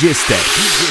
DJ Steph.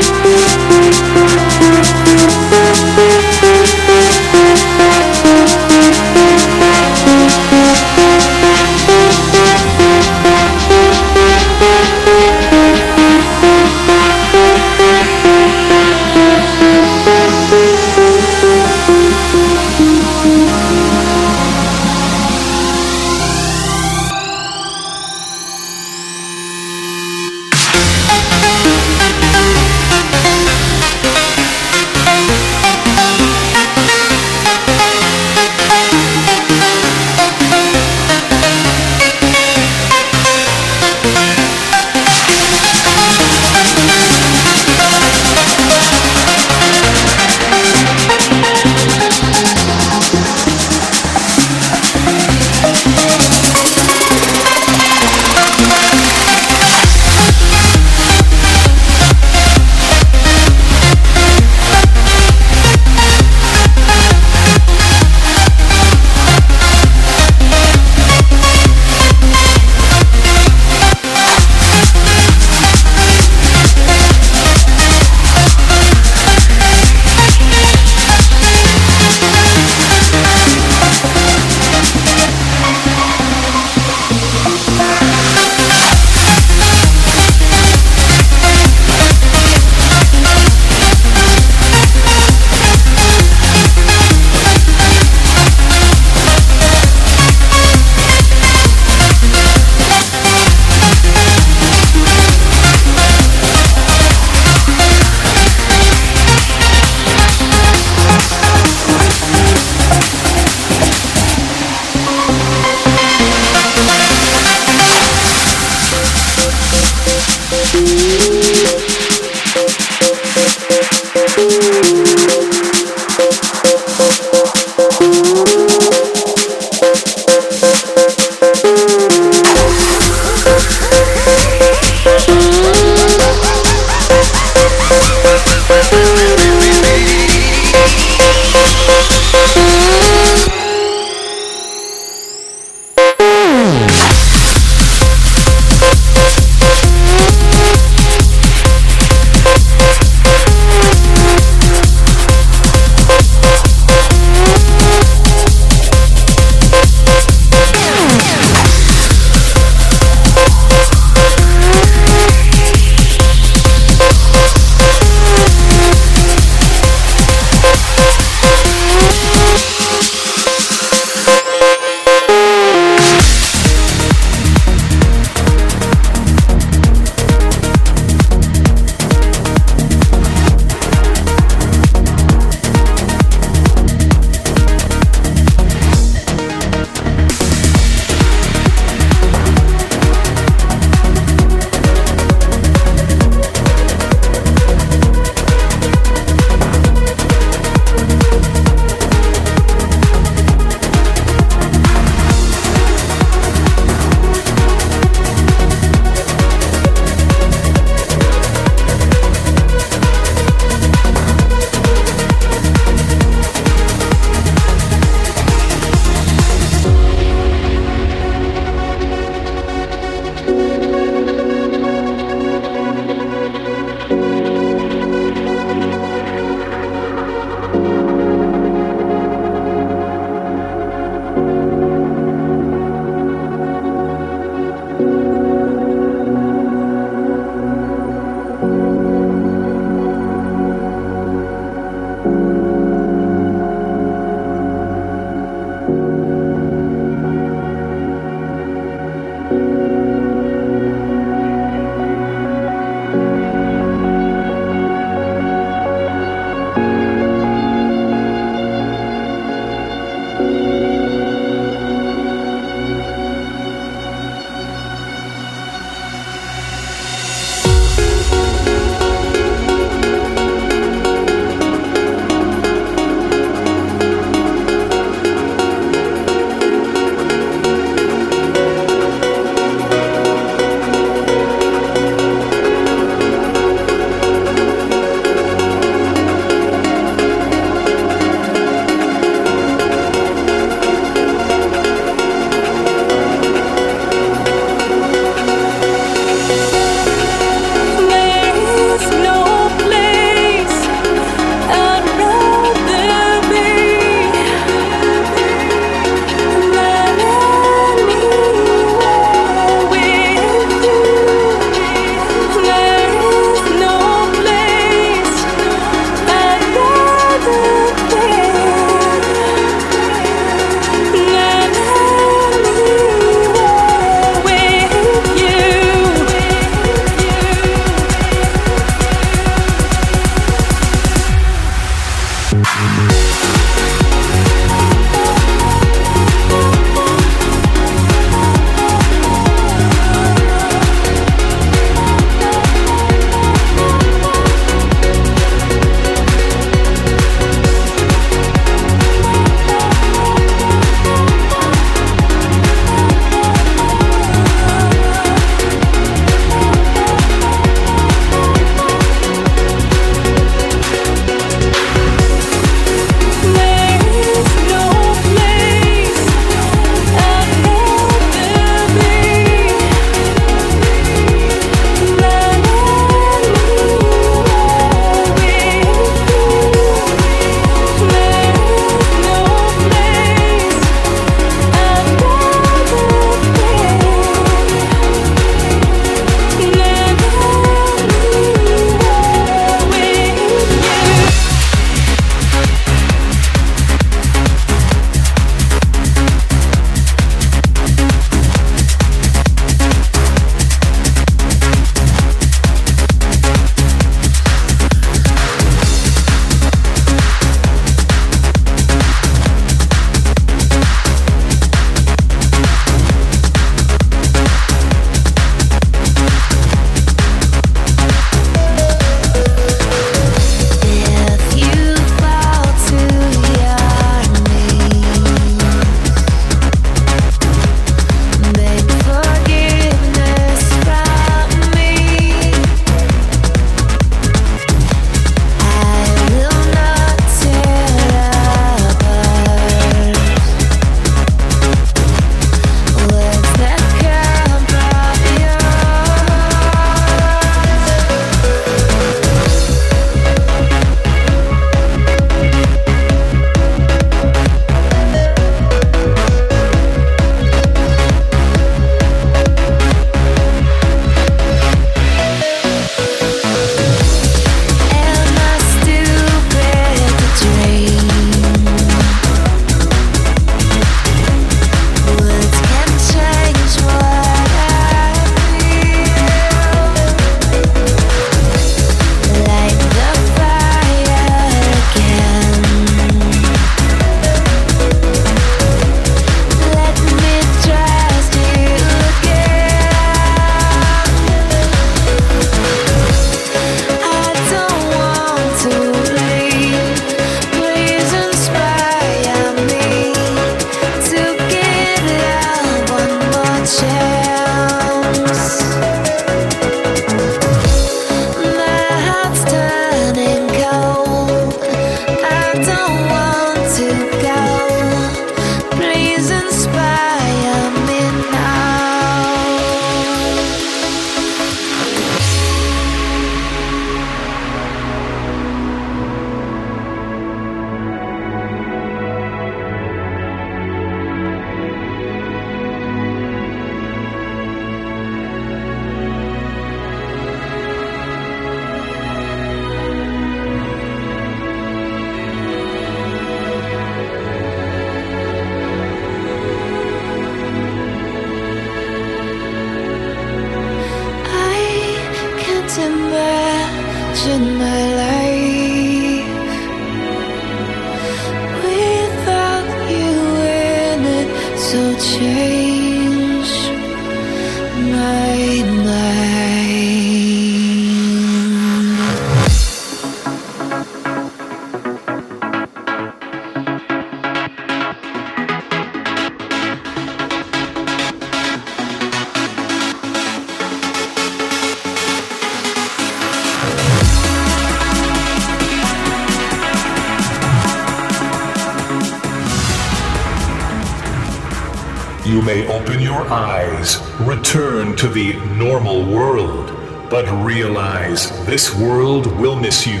But realize this world will miss you.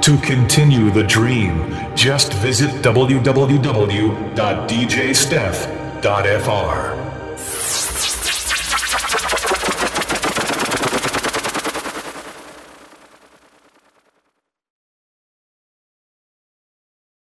To continue the dream, just visit www.djsteph.fr.